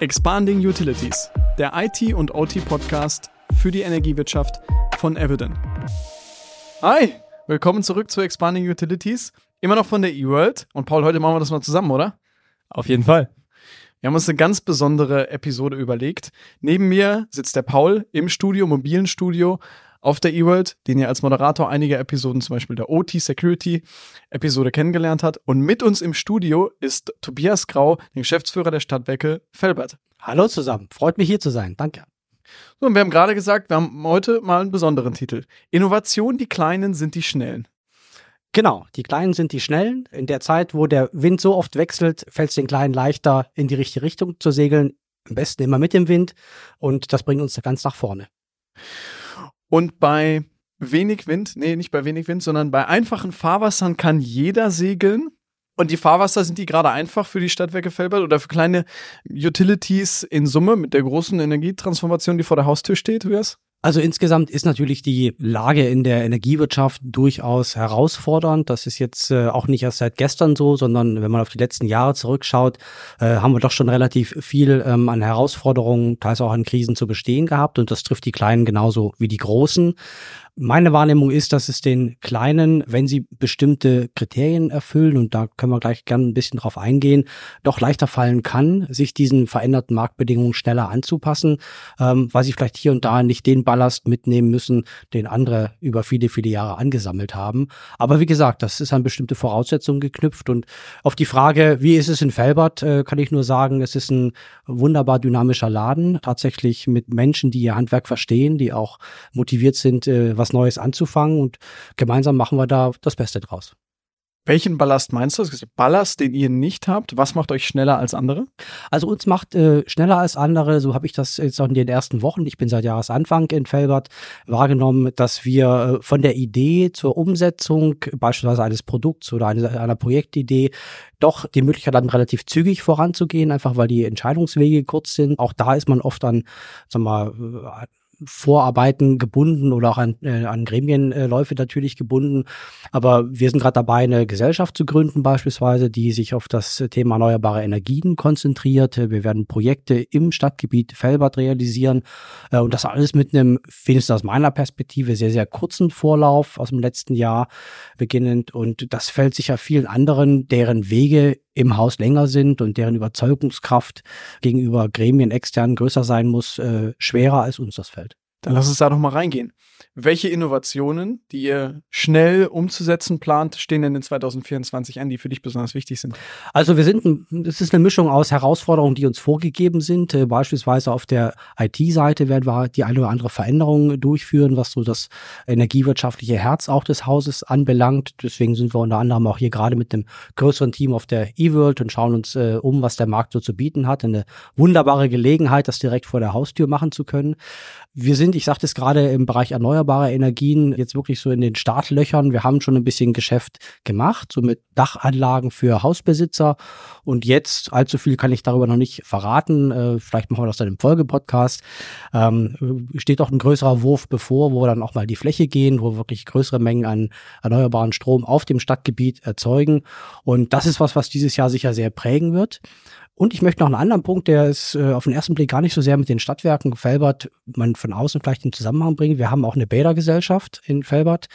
Expanding Utilities, der IT- und OT-Podcast für die Energiewirtschaft von Evident. Hi, willkommen zurück zu Expanding Utilities. Immer noch von der eWorld. Und Paul, heute machen wir das mal zusammen, oder? Auf jeden Fall. Wir haben uns eine ganz besondere Episode überlegt. Neben mir sitzt der Paul im Studio, mobilen Studio auf der eWorld, den ihr als Moderator einiger Episoden, zum Beispiel der OT Security Episode kennengelernt hat. Und mit uns im Studio ist Tobias Grau, der Geschäftsführer der Stadtwerke Felbert. Hallo zusammen, freut mich hier zu sein. Danke. So, und wir haben gerade gesagt, wir haben heute mal einen besonderen Titel. Innovation, die Kleinen sind die Schnellen. Genau, die Kleinen sind die Schnellen. In der Zeit, wo der Wind so oft wechselt, fällt es den Kleinen leichter, in die richtige Richtung zu segeln. Am besten immer mit dem Wind. Und das bringt uns ganz nach vorne. Und bei wenig Wind, nee, nicht bei wenig Wind, sondern bei einfachen Fahrwassern kann jeder segeln. Und die Fahrwasser sind die gerade einfach für die Stadtwerke Felbert oder für kleine Utilities in Summe mit der großen Energietransformation, die vor der Haustür steht, es? Also insgesamt ist natürlich die Lage in der Energiewirtschaft durchaus herausfordernd. Das ist jetzt äh, auch nicht erst seit gestern so, sondern wenn man auf die letzten Jahre zurückschaut, äh, haben wir doch schon relativ viel ähm, an Herausforderungen, teils auch an Krisen zu bestehen gehabt. Und das trifft die Kleinen genauso wie die Großen. Meine Wahrnehmung ist, dass es den Kleinen, wenn sie bestimmte Kriterien erfüllen, und da können wir gleich gerne ein bisschen drauf eingehen, doch leichter fallen kann, sich diesen veränderten Marktbedingungen schneller anzupassen, ähm, weil sie vielleicht hier und da nicht den Ballast mitnehmen müssen, den andere über viele, viele Jahre angesammelt haben. Aber wie gesagt, das ist an bestimmte Voraussetzungen geknüpft. Und auf die Frage, wie ist es in Felbert, äh, kann ich nur sagen, es ist ein wunderbar dynamischer Laden, tatsächlich mit Menschen, die ihr Handwerk verstehen, die auch motiviert sind, äh, was Neues anzufangen und gemeinsam machen wir da das Beste draus. Welchen Ballast meinst du? Ballast, den ihr nicht habt. Was macht euch schneller als andere? Also uns macht äh, schneller als andere, so habe ich das jetzt auch in den ersten Wochen, ich bin seit Jahresanfang in Felbert, wahrgenommen, dass wir äh, von der Idee zur Umsetzung beispielsweise eines Produkts oder einer, einer Projektidee doch die Möglichkeit haben, relativ zügig voranzugehen, einfach weil die Entscheidungswege kurz sind. Auch da ist man oft an, sag mal, Vorarbeiten gebunden oder auch an, äh, an Gremienläufe natürlich gebunden. Aber wir sind gerade dabei, eine Gesellschaft zu gründen beispielsweise, die sich auf das Thema erneuerbare Energien konzentriert. Wir werden Projekte im Stadtgebiet Felbert realisieren äh, und das alles mit einem, wenigstens aus meiner Perspektive, sehr, sehr kurzen Vorlauf aus dem letzten Jahr beginnend. Und das fällt sicher vielen anderen, deren Wege im Haus länger sind und deren Überzeugungskraft gegenüber Gremien extern größer sein muss, äh, schwerer als uns das fällt. Dann lass uns da doch mal reingehen. Welche Innovationen, die ihr schnell umzusetzen plant, stehen denn in 2024 an, die für dich besonders wichtig sind? Also wir sind, es ist eine Mischung aus Herausforderungen, die uns vorgegeben sind. Äh, beispielsweise auf der IT-Seite werden wir die eine oder andere Veränderung durchführen, was so das energiewirtschaftliche Herz auch des Hauses anbelangt. Deswegen sind wir unter anderem auch hier gerade mit einem größeren Team auf der eWorld und schauen uns äh, um, was der Markt so zu bieten hat. Eine wunderbare Gelegenheit, das direkt vor der Haustür machen zu können. Wir sind, ich sagte es gerade, im Bereich erneuerbare Energien jetzt wirklich so in den Startlöchern. Wir haben schon ein bisschen Geschäft gemacht, so mit Dachanlagen für Hausbesitzer. Und jetzt, allzu viel kann ich darüber noch nicht verraten. Äh, vielleicht machen wir das dann im Folgepodcast. Ähm, steht auch ein größerer Wurf bevor, wo wir dann auch mal die Fläche gehen, wo wir wirklich größere Mengen an erneuerbaren Strom auf dem Stadtgebiet erzeugen. Und das ist was, was dieses Jahr sicher sehr prägen wird. Und ich möchte noch einen anderen Punkt, der ist äh, auf den ersten Blick gar nicht so sehr mit den Stadtwerken Felbert, man von außen vielleicht in Zusammenhang bringen. Wir haben auch eine Bädergesellschaft in Felbert,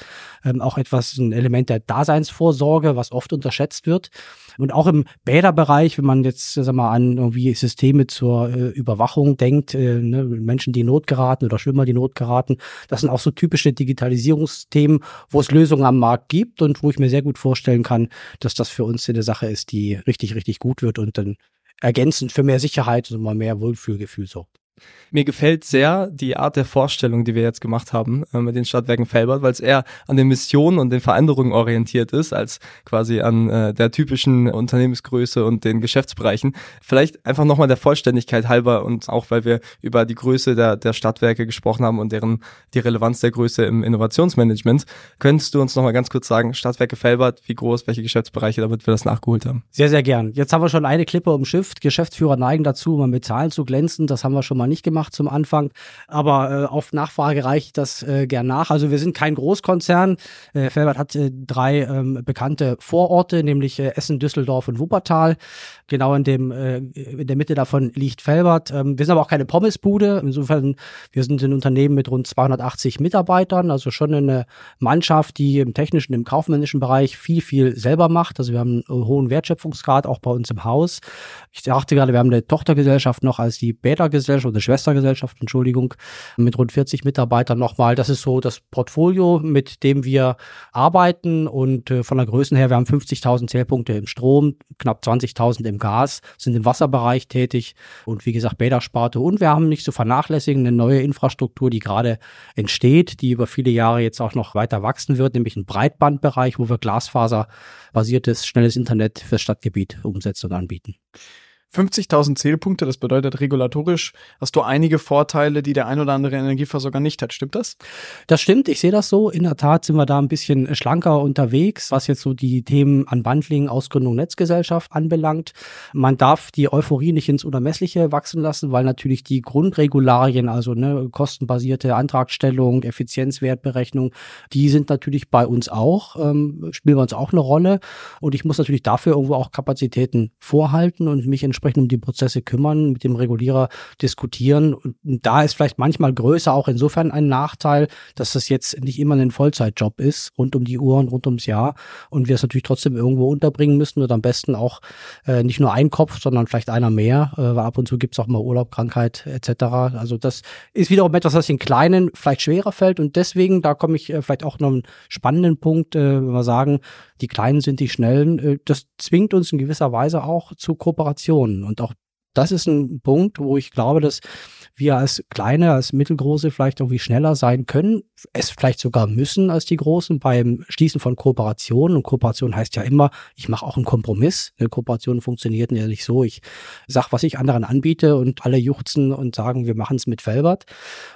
ähm, auch etwas, ein Element der Daseinsvorsorge, was oft unterschätzt wird. Und auch im Bäderbereich, wenn man jetzt sag mal an irgendwie Systeme zur äh, Überwachung denkt, äh, ne, Menschen, die in Not geraten oder Schwimmer, die in Not geraten, das sind auch so typische Digitalisierungsthemen, wo es Lösungen am Markt gibt und wo ich mir sehr gut vorstellen kann, dass das für uns eine Sache ist, die richtig, richtig gut wird und dann ergänzend für mehr Sicherheit und mal mehr Wohlfühlgefühl sorgt. Mir gefällt sehr die Art der Vorstellung, die wir jetzt gemacht haben äh, mit den Stadtwerken Felbert, weil es eher an den Missionen und den Veränderungen orientiert ist, als quasi an äh, der typischen Unternehmensgröße und den Geschäftsbereichen. Vielleicht einfach nochmal der Vollständigkeit halber und auch weil wir über die Größe der, der Stadtwerke gesprochen haben und deren die Relevanz der Größe im Innovationsmanagement, könntest du uns nochmal ganz kurz sagen, Stadtwerke Felbert, wie groß, welche Geschäftsbereiche, damit wir das nachgeholt haben? Sehr, sehr gern. Jetzt haben wir schon eine Klippe umschifft. Geschäftsführer neigen dazu, mal mit Zahlen zu glänzen. Das haben wir schon mal wir nicht gemacht zum Anfang. Aber äh, auf Nachfrage reicht das äh, gern nach. Also wir sind kein Großkonzern. Äh, Felbert hat äh, drei ähm, bekannte Vororte, nämlich äh, Essen, Düsseldorf und Wuppertal. Genau in dem äh, in der Mitte davon liegt Felbert. Ähm, wir sind aber auch keine Pommesbude. Insofern, wir sind ein Unternehmen mit rund 280 Mitarbeitern, also schon eine Mannschaft, die im technischen, im kaufmännischen Bereich viel, viel selber macht. Also wir haben einen hohen Wertschöpfungsgrad auch bei uns im Haus. Ich dachte gerade, wir haben eine Tochtergesellschaft noch als die Beta-Gesellschaft oder Schwestergesellschaft, Entschuldigung, mit rund 40 Mitarbeitern nochmal. Das ist so das Portfolio, mit dem wir arbeiten und äh, von der Größe her, wir haben 50.000 Zählpunkte im Strom, knapp 20.000 im Gas, sind im Wasserbereich tätig und wie gesagt Beta-Sparte und wir haben nicht zu vernachlässigen eine neue Infrastruktur, die gerade entsteht, die über viele Jahre jetzt auch noch weiter wachsen wird, nämlich ein Breitbandbereich, wo wir Glasfaser-basiertes schnelles Internet fürs Stadtgebiet umsetzen und anbieten. 50.000 Zählpunkte, das bedeutet regulatorisch hast du einige Vorteile, die der ein oder andere Energieversorger nicht hat. Stimmt das? Das stimmt, ich sehe das so. In der Tat sind wir da ein bisschen schlanker unterwegs, was jetzt so die Themen Unbundling, Ausgründung Netzgesellschaft anbelangt. Man darf die Euphorie nicht ins Unermessliche wachsen lassen, weil natürlich die Grundregularien, also ne, kostenbasierte Antragstellung, Effizienzwertberechnung, die sind natürlich bei uns auch, ähm, spielen bei uns auch eine Rolle. Und ich muss natürlich dafür irgendwo auch Kapazitäten vorhalten und mich entsprechend entsprechend um die Prozesse kümmern, mit dem Regulierer diskutieren. Und da ist vielleicht manchmal größer auch insofern ein Nachteil, dass das jetzt nicht immer ein Vollzeitjob ist, rund um die Uhr und rund ums Jahr. Und wir es natürlich trotzdem irgendwo unterbringen müssen und am besten auch äh, nicht nur ein Kopf, sondern vielleicht einer mehr, äh, weil ab und zu gibt es auch mal Urlaub, Krankheit etc. Also das ist wiederum etwas, was den Kleinen vielleicht schwerer fällt und deswegen, da komme ich äh, vielleicht auch noch einen spannenden Punkt, äh, wenn wir sagen, die Kleinen sind die Schnellen, äh, das zwingt uns in gewisser Weise auch zu Kooperationen. Und auch das ist ein Punkt, wo ich glaube, dass wir als kleine, als mittelgroße vielleicht irgendwie schneller sein können, es vielleicht sogar müssen als die Großen beim Schließen von Kooperationen. Und Kooperation heißt ja immer, ich mache auch einen Kompromiss. Eine Kooperation funktioniert ja nicht so. Ich sag, was ich anderen anbiete und alle juchzen und sagen, wir machen es mit Felbert,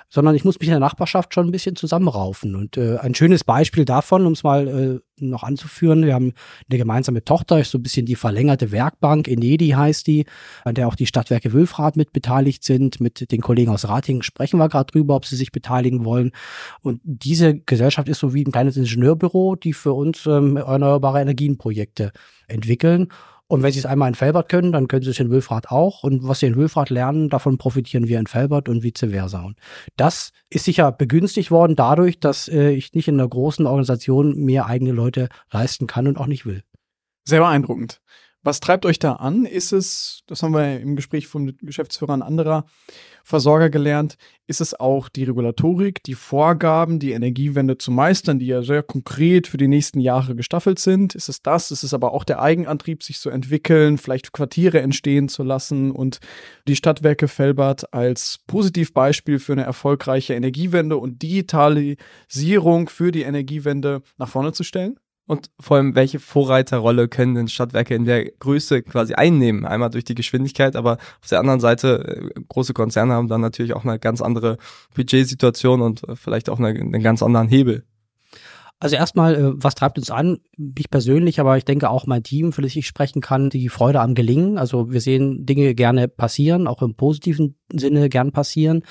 sondern ich muss mich in der Nachbarschaft schon ein bisschen zusammenraufen. Und äh, ein schönes Beispiel davon, um es mal äh, noch anzuführen. Wir haben eine gemeinsame Tochter, ist so ein bisschen die verlängerte Werkbank, Enedi heißt die, an der auch die Stadtwerke Wülfrath mit beteiligt sind. Mit den Kollegen aus Ratingen sprechen wir gerade drüber, ob sie sich beteiligen wollen. Und diese Gesellschaft ist so wie ein kleines Ingenieurbüro, die für uns ähm, erneuerbare Energienprojekte entwickeln. Und wenn sie es einmal in Felbert können, dann können sie es in Wülfrath auch. Und was sie in Wülfrath lernen, davon profitieren wir in Felbert und vice versa. Und das ist sicher begünstigt worden dadurch, dass äh, ich nicht in einer großen Organisation mehr eigene Leute leisten kann und auch nicht will. Sehr beeindruckend. Was treibt euch da an? Ist es, das haben wir im Gespräch von Geschäftsführern anderer Versorger gelernt, ist es auch die Regulatorik, die Vorgaben, die Energiewende zu meistern, die ja sehr konkret für die nächsten Jahre gestaffelt sind? Ist es das? Ist es aber auch der Eigenantrieb, sich zu entwickeln, vielleicht Quartiere entstehen zu lassen und die Stadtwerke Felbert als Positivbeispiel für eine erfolgreiche Energiewende und Digitalisierung für die Energiewende nach vorne zu stellen? Und vor allem, welche Vorreiterrolle können denn Stadtwerke in der Größe quasi einnehmen? Einmal durch die Geschwindigkeit, aber auf der anderen Seite, äh, große Konzerne haben dann natürlich auch eine ganz andere Budgetsituation und äh, vielleicht auch eine, einen ganz anderen Hebel. Also erstmal, äh, was treibt uns an? Mich persönlich, aber ich denke auch mein Team, für das ich sprechen kann, die Freude am Gelingen. Also wir sehen Dinge gerne passieren, auch im positiven Sinne gern passieren.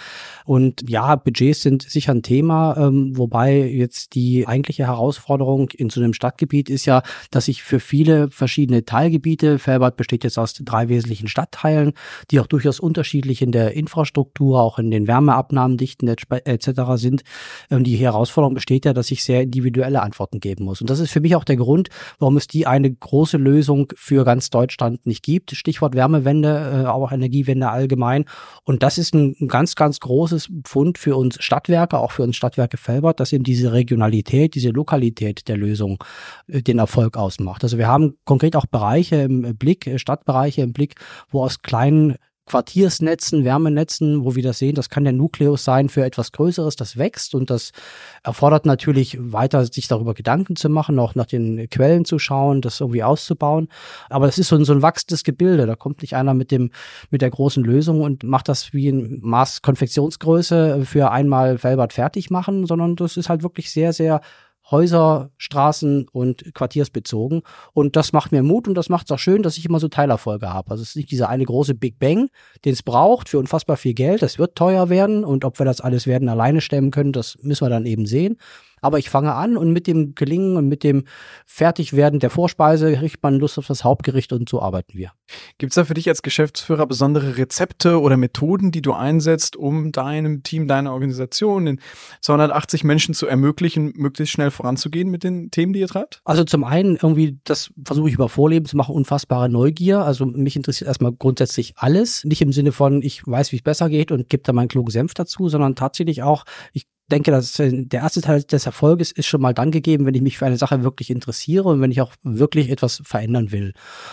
Und ja, Budgets sind sicher ein Thema, ähm, wobei jetzt die eigentliche Herausforderung in so einem Stadtgebiet ist ja, dass sich für viele verschiedene Teilgebiete, Felbert besteht jetzt aus drei wesentlichen Stadtteilen, die auch durchaus unterschiedlich in der Infrastruktur, auch in den Wärmeabnahmendichten etc. sind. Ähm, die Herausforderung besteht ja, dass ich sehr individuelle Antworten geben muss. Und das ist für mich auch der Grund, warum es die eine große Lösung für ganz Deutschland nicht gibt. Stichwort Wärmewende, äh, auch Energiewende allgemein. Und das ist ein ganz, ganz großes Pfund für uns Stadtwerke, auch für uns Stadtwerke Felbert, dass eben diese Regionalität, diese Lokalität der Lösung äh, den Erfolg ausmacht. Also wir haben konkret auch Bereiche im Blick, äh, Stadtbereiche im Blick, wo aus kleinen Quartiersnetzen, Wärmenetzen, wo wir das sehen, das kann der Nukleus sein für etwas Größeres, das wächst und das erfordert natürlich weiter, sich darüber Gedanken zu machen, auch nach den Quellen zu schauen, das irgendwie auszubauen. Aber das ist so ein, so ein wachsendes Gebilde. Da kommt nicht einer mit dem, mit der großen Lösung und macht das wie ein Maß Konfektionsgröße für einmal Felbert fertig machen, sondern das ist halt wirklich sehr, sehr Häuser, Straßen und quartiersbezogen. Und das macht mir Mut und das macht es auch schön, dass ich immer so Teilerfolge habe. Also es ist nicht dieser eine große Big Bang, den es braucht für unfassbar viel Geld. Das wird teuer werden und ob wir das alles werden alleine stemmen können, das müssen wir dann eben sehen. Aber ich fange an und mit dem Gelingen und mit dem Fertigwerden der Vorspeise kriegt man Lust auf das Hauptgericht und so arbeiten wir. Gibt es da für dich als Geschäftsführer besondere Rezepte oder Methoden, die du einsetzt, um deinem Team, deiner Organisation, den 280 Menschen zu ermöglichen, möglichst schnell voranzugehen mit den Themen, die ihr treibt? Also zum einen irgendwie, das versuche ich über Vorleben zu machen, unfassbare Neugier. Also mich interessiert erstmal grundsätzlich alles. Nicht im Sinne von, ich weiß, wie es besser geht und gebe da meinen klugen Senf dazu, sondern tatsächlich auch, ich denke, dass äh, der erste Teil des Erfolges ist schon mal dann gegeben, wenn ich mich für eine Sache wirklich interessiere und wenn ich auch wirklich etwas verändern will.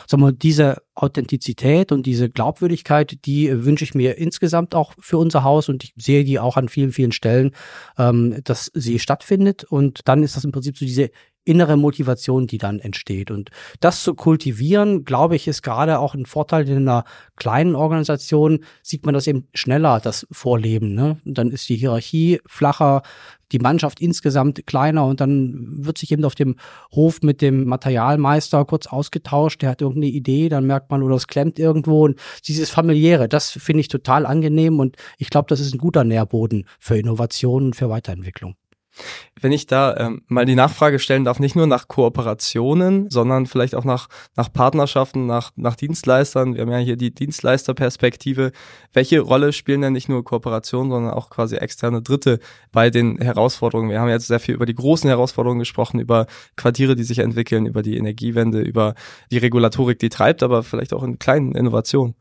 Wir, diese Authentizität und diese Glaubwürdigkeit, die wünsche ich mir insgesamt auch für unser Haus und ich sehe die auch an vielen, vielen Stellen, ähm, dass sie stattfindet. Und dann ist das im Prinzip so diese innere Motivation, die dann entsteht. Und das zu kultivieren, glaube ich, ist gerade auch ein Vorteil in einer kleinen Organisation, sieht man das eben schneller, das Vorleben. Ne? Dann ist die Hierarchie flacher, die Mannschaft insgesamt kleiner und dann wird sich eben auf dem Hof mit dem Materialmeister kurz ausgetauscht, der hat irgendeine Idee, dann merkt man, oder es klemmt irgendwo und dieses familiäre, das finde ich total angenehm und ich glaube, das ist ein guter Nährboden für Innovation und für Weiterentwicklung. Wenn ich da ähm, mal die Nachfrage stellen darf, nicht nur nach Kooperationen, sondern vielleicht auch nach, nach Partnerschaften, nach, nach Dienstleistern. Wir haben ja hier die Dienstleisterperspektive. Welche Rolle spielen denn nicht nur Kooperationen, sondern auch quasi externe Dritte bei den Herausforderungen? Wir haben jetzt sehr viel über die großen Herausforderungen gesprochen, über Quartiere, die sich entwickeln, über die Energiewende, über die Regulatorik, die treibt, aber vielleicht auch in kleinen Innovationen.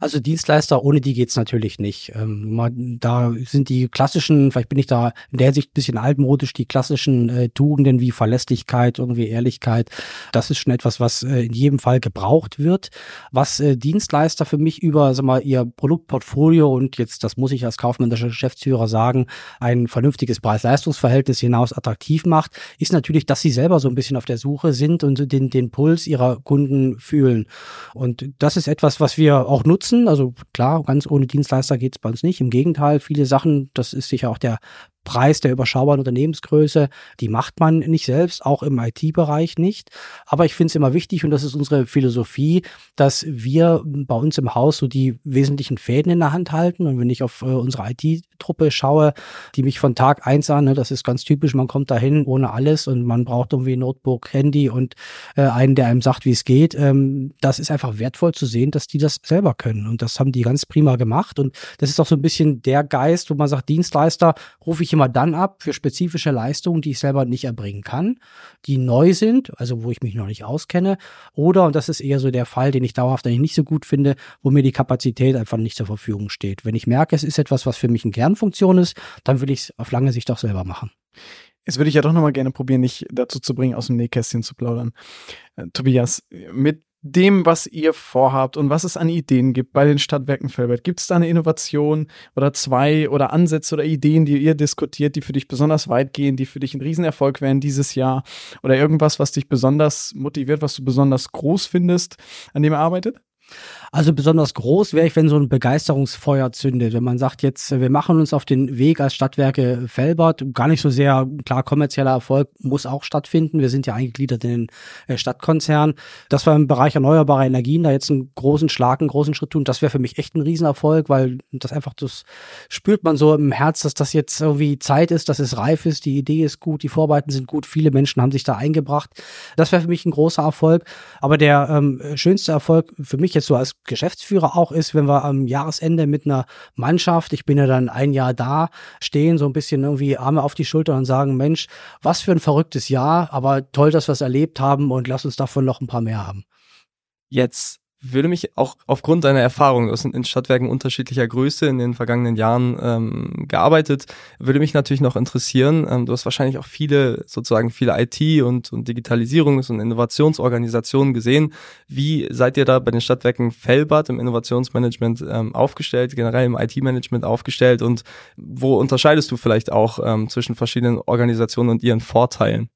Also Dienstleister, ohne die geht's natürlich nicht. Ähm, da sind die klassischen, vielleicht bin ich da in der Hinsicht ein bisschen altmodisch, die klassischen äh, Tugenden wie Verlässlichkeit, irgendwie Ehrlichkeit, das ist schon etwas, was äh, in jedem Fall gebraucht wird. Was äh, Dienstleister für mich über sag mal, ihr Produktportfolio und jetzt, das muss ich als kaufmännischer Geschäftsführer sagen, ein vernünftiges Preis-Leistungs-Verhältnis hinaus attraktiv macht, ist natürlich, dass sie selber so ein bisschen auf der Suche sind und den, den Puls ihrer Kunden fühlen. Und das ist etwas, was wir auch nutzen. Also klar, ganz ohne Dienstleister geht es bei uns nicht. Im Gegenteil, viele Sachen, das ist sicher auch der Preis der überschaubaren Unternehmensgröße, die macht man nicht selbst, auch im IT-Bereich nicht. Aber ich finde es immer wichtig, und das ist unsere Philosophie, dass wir bei uns im Haus so die wesentlichen Fäden in der Hand halten. Und wenn ich auf äh, unsere IT-Truppe schaue, die mich von Tag eins an, ne, das ist ganz typisch, man kommt dahin ohne alles und man braucht irgendwie Notebook, Handy und äh, einen, der einem sagt, wie es geht. Ähm, das ist einfach wertvoll zu sehen, dass die das selber können. Und das haben die ganz prima gemacht. Und das ist auch so ein bisschen der Geist, wo man sagt, Dienstleister rufe ich immer dann ab für spezifische Leistungen, die ich selber nicht erbringen kann, die neu sind, also wo ich mich noch nicht auskenne, oder, und das ist eher so der Fall, den ich dauerhaft eigentlich nicht so gut finde, wo mir die Kapazität einfach nicht zur Verfügung steht. Wenn ich merke, es ist etwas, was für mich eine Kernfunktion ist, dann will ich es auf lange Sicht auch selber machen. Jetzt würde ich ja doch nochmal gerne probieren, nicht dazu zu bringen, aus dem Nähkästchen zu plaudern. Äh, Tobias, mit dem, was ihr vorhabt und was es an Ideen gibt bei den Stadtwerken Felbert? Gibt es da eine Innovation oder zwei oder Ansätze oder Ideen, die ihr diskutiert, die für dich besonders weit gehen, die für dich ein Riesenerfolg wären dieses Jahr? Oder irgendwas, was dich besonders motiviert, was du besonders groß findest, an dem ihr arbeitet? Also besonders groß wäre ich, wenn so ein Begeisterungsfeuer zündet. Wenn man sagt, jetzt, wir machen uns auf den Weg als Stadtwerke Felbert, gar nicht so sehr, klar, kommerzieller Erfolg muss auch stattfinden. Wir sind ja eingegliedert in den äh, Stadtkonzern. Dass wir im Bereich erneuerbare Energien da jetzt einen großen Schlag, einen großen Schritt tun, das wäre für mich echt ein Riesenerfolg, weil das einfach, das spürt man so im Herz, dass das jetzt irgendwie Zeit ist, dass es reif ist, die Idee ist gut, die Vorarbeiten sind gut, viele Menschen haben sich da eingebracht. Das wäre für mich ein großer Erfolg. Aber der ähm, schönste Erfolg für mich jetzt so als Geschäftsführer auch ist, wenn wir am Jahresende mit einer Mannschaft, ich bin ja dann ein Jahr da, stehen, so ein bisschen irgendwie Arme auf die Schulter und sagen, Mensch, was für ein verrücktes Jahr, aber toll, dass wir es erlebt haben und lass uns davon noch ein paar mehr haben. Jetzt würde mich auch aufgrund deiner Erfahrung, du hast in Stadtwerken unterschiedlicher Größe in den vergangenen Jahren ähm, gearbeitet, würde mich natürlich noch interessieren, ähm, du hast wahrscheinlich auch viele, sozusagen viele IT- und, und Digitalisierungs- und Innovationsorganisationen gesehen. Wie seid ihr da bei den Stadtwerken Fellbad im Innovationsmanagement ähm, aufgestellt, generell im IT-Management aufgestellt und wo unterscheidest du vielleicht auch ähm, zwischen verschiedenen Organisationen und ihren Vorteilen?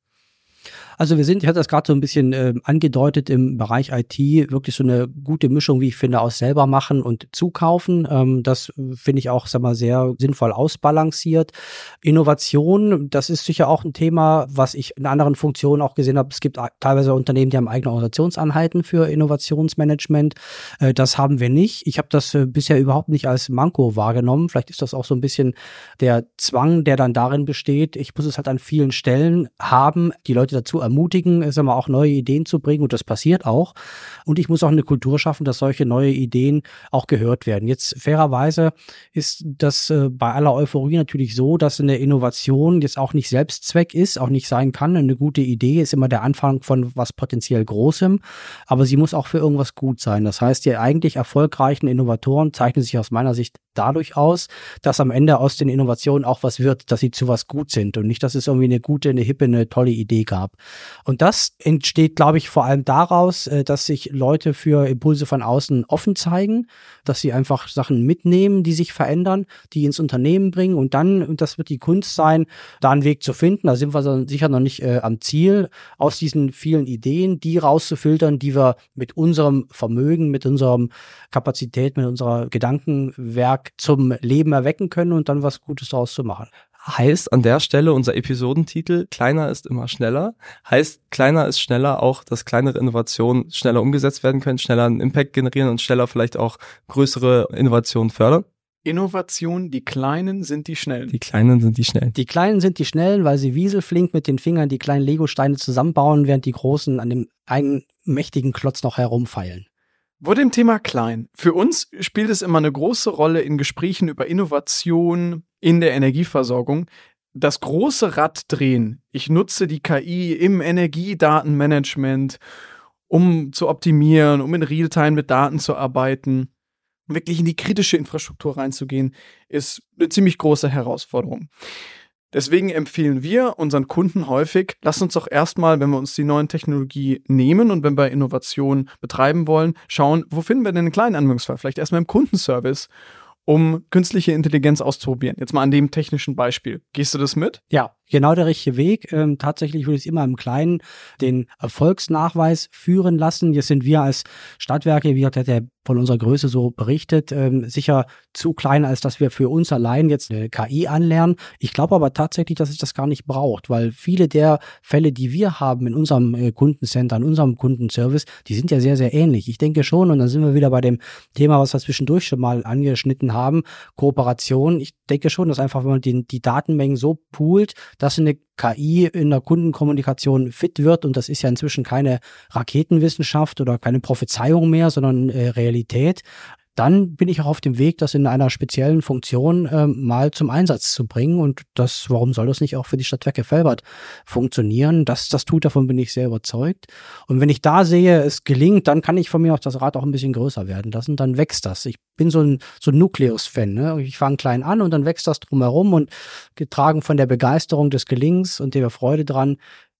Also wir sind, ich hatte das gerade so ein bisschen äh, angedeutet im Bereich IT, wirklich so eine gute Mischung, wie ich finde, aus selber machen und zukaufen. Ähm, das finde ich auch, sag mal, sehr sinnvoll ausbalanciert. Innovation, das ist sicher auch ein Thema, was ich in anderen Funktionen auch gesehen habe. Es gibt teilweise Unternehmen, die haben eigene Organisationsanheiten für Innovationsmanagement. Äh, das haben wir nicht. Ich habe das äh, bisher überhaupt nicht als Manko wahrgenommen. Vielleicht ist das auch so ein bisschen der Zwang, der dann darin besteht. Ich muss es halt an vielen Stellen haben, die Leute dazu ermutigen, sagen wir, auch neue Ideen zu bringen und das passiert auch. Und ich muss auch eine Kultur schaffen, dass solche neue Ideen auch gehört werden. Jetzt fairerweise ist das äh, bei aller Euphorie natürlich so, dass eine Innovation jetzt auch nicht Selbstzweck ist, auch nicht sein kann. Eine gute Idee ist immer der Anfang von was potenziell Großem, aber sie muss auch für irgendwas gut sein. Das heißt, die eigentlich erfolgreichen Innovatoren zeichnen sich aus meiner Sicht dadurch aus, dass am Ende aus den Innovationen auch was wird, dass sie zu was gut sind und nicht, dass es irgendwie eine gute, eine hippe, eine tolle Idee gab. Und das entsteht, glaube ich, vor allem daraus, äh, dass sich Leute für Impulse von außen offen zeigen, dass sie einfach Sachen mitnehmen, die sich verändern, die ins Unternehmen bringen und dann, und das wird die Kunst sein, da einen Weg zu finden. Da sind wir sicher noch nicht äh, am Ziel, aus diesen vielen Ideen, die rauszufiltern, die wir mit unserem Vermögen, mit unserem Kapazität, mit unserer Gedankenwerk zum Leben erwecken können und dann was Gutes daraus zu machen. Heißt an der Stelle unser Episodentitel Kleiner ist immer schneller. Heißt kleiner ist schneller auch, dass kleinere Innovationen schneller umgesetzt werden können, schneller einen Impact generieren und schneller vielleicht auch größere Innovationen fördern? Innovation, die Kleinen sind die Schnellen. Die Kleinen sind die Schnellen. Die Kleinen sind die Schnellen, weil sie wieselflink mit den Fingern die kleinen Lego-Steine zusammenbauen, während die Großen an dem einen mächtigen Klotz noch herumfeilen. Vor dem Thema klein. Für uns spielt es immer eine große Rolle in Gesprächen über Innovation in der Energieversorgung. Das große Rad drehen. Ich nutze die KI im Energiedatenmanagement, um zu optimieren, um in Realtime mit Daten zu arbeiten. Wirklich in die kritische Infrastruktur reinzugehen, ist eine ziemlich große Herausforderung. Deswegen empfehlen wir unseren Kunden häufig, lass uns doch erstmal, wenn wir uns die neuen Technologie nehmen und wenn wir Innovation betreiben wollen, schauen, wo finden wir denn einen kleinen Anwendungsfall? Vielleicht erstmal im Kundenservice, um künstliche Intelligenz auszuprobieren. Jetzt mal an dem technischen Beispiel. Gehst du das mit? Ja, genau der richtige Weg. Ähm, tatsächlich würde ich immer im Kleinen den Erfolgsnachweis führen lassen. Jetzt sind wir als Stadtwerke, wie hat der von unserer Größe so berichtet, ähm, sicher zu klein, als dass wir für uns allein jetzt eine KI anlernen. Ich glaube aber tatsächlich, dass es das gar nicht braucht, weil viele der Fälle, die wir haben in unserem äh, Kundencenter, in unserem Kundenservice, die sind ja sehr, sehr ähnlich. Ich denke schon, und dann sind wir wieder bei dem Thema, was wir zwischendurch schon mal angeschnitten haben, Kooperation. Ich denke schon, dass einfach, wenn man die, die Datenmengen so poolt, dass eine KI in der Kundenkommunikation fit wird. Und das ist ja inzwischen keine Raketenwissenschaft oder keine Prophezeiung mehr, sondern äh, Realität dann bin ich auch auf dem Weg, das in einer speziellen Funktion äh, mal zum Einsatz zu bringen. Und das, warum soll das nicht auch für die Stadtwerke Felbert funktionieren? Das, das tut, davon bin ich sehr überzeugt. Und wenn ich da sehe, es gelingt, dann kann ich von mir auch das Rad auch ein bisschen größer werden lassen. Dann wächst das. Ich bin so ein, so ein Nukleus-Fan. Ne? Ich fange klein an und dann wächst das drumherum und getragen von der Begeisterung des Gelings und der Freude dran,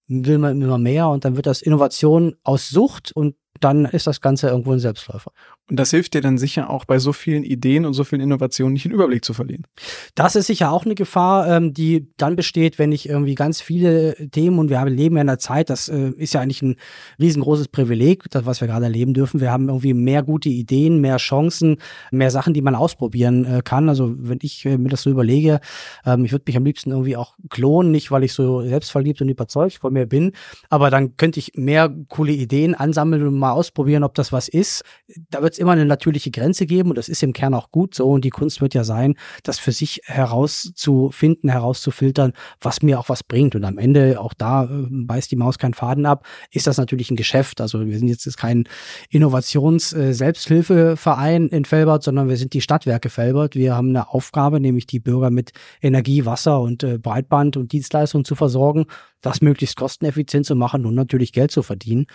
will man immer mehr und dann wird das Innovation aus Sucht und dann ist das Ganze irgendwo ein Selbstläufer. Und das hilft dir dann sicher auch bei so vielen Ideen und so vielen Innovationen nicht den Überblick zu verlieren. Das ist sicher auch eine Gefahr, ähm, die dann besteht, wenn ich irgendwie ganz viele Themen und wir haben, leben ja in einer Zeit, das äh, ist ja eigentlich ein riesengroßes Privileg, das, was wir gerade erleben dürfen. Wir haben irgendwie mehr gute Ideen, mehr Chancen, mehr Sachen, die man ausprobieren äh, kann. Also wenn ich äh, mir das so überlege, ähm, ich würde mich am liebsten irgendwie auch klonen, nicht weil ich so selbstverliebt und überzeugt von mir bin, aber dann könnte ich mehr coole Ideen ansammeln und mal ausprobieren, ob das was ist. Da wird es immer eine natürliche Grenze geben und das ist im Kern auch gut so. Und die Kunst wird ja sein, das für sich herauszufinden, herauszufiltern, was mir auch was bringt. Und am Ende, auch da äh, beißt die Maus keinen Faden ab, ist das natürlich ein Geschäft. Also wir sind jetzt kein Innovations-Selbsthilfeverein äh, in Felbert, sondern wir sind die Stadtwerke Felbert. Wir haben eine Aufgabe, nämlich die Bürger mit Energie, Wasser und äh, Breitband und Dienstleistungen zu versorgen das möglichst kosteneffizient zu machen und natürlich Geld zu verdienen.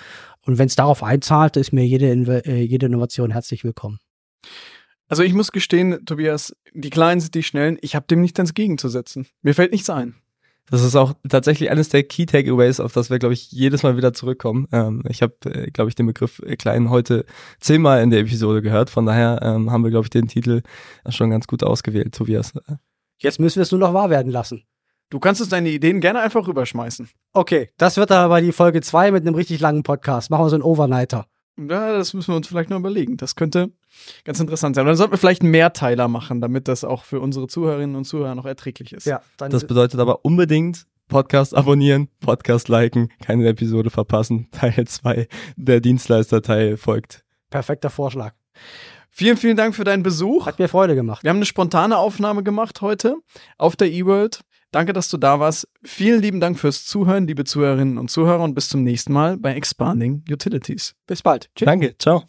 Und wenn es darauf einzahlt, ist mir jede, äh, jede Innovation herzlich willkommen. Also ich muss gestehen, Tobias, die Kleinen sind die Schnellen. Ich habe dem nichts entgegenzusetzen. Mir fällt nichts ein. Das ist auch tatsächlich eines der Key Takeaways, auf das wir, glaube ich, jedes Mal wieder zurückkommen. Ähm, ich habe, äh, glaube ich, den Begriff äh, klein heute zehnmal in der Episode gehört. Von daher ähm, haben wir, glaube ich, den Titel schon ganz gut ausgewählt, Tobias. Jetzt müssen wir es nur noch wahr werden lassen. Du kannst uns deine Ideen gerne einfach rüberschmeißen. Okay, das wird aber die Folge 2 mit einem richtig langen Podcast. Machen wir so einen Overnighter. Ja, das müssen wir uns vielleicht noch überlegen. Das könnte ganz interessant sein. Und dann sollten wir vielleicht einen Mehrteiler machen, damit das auch für unsere Zuhörerinnen und Zuhörer noch erträglich ist. Ja, dann Das bedeutet aber unbedingt Podcast abonnieren, Podcast liken, keine Episode verpassen. Teil 2, der Dienstleisterteil folgt. perfekter Vorschlag. Vielen, vielen Dank für deinen Besuch. Hat mir Freude gemacht. Wir haben eine spontane Aufnahme gemacht heute auf der eWorld. Danke, dass du da warst. Vielen lieben Dank fürs Zuhören, liebe Zuhörerinnen und Zuhörer, und bis zum nächsten Mal bei Expanding Utilities. Bis bald. Tschüss. Danke. Ciao.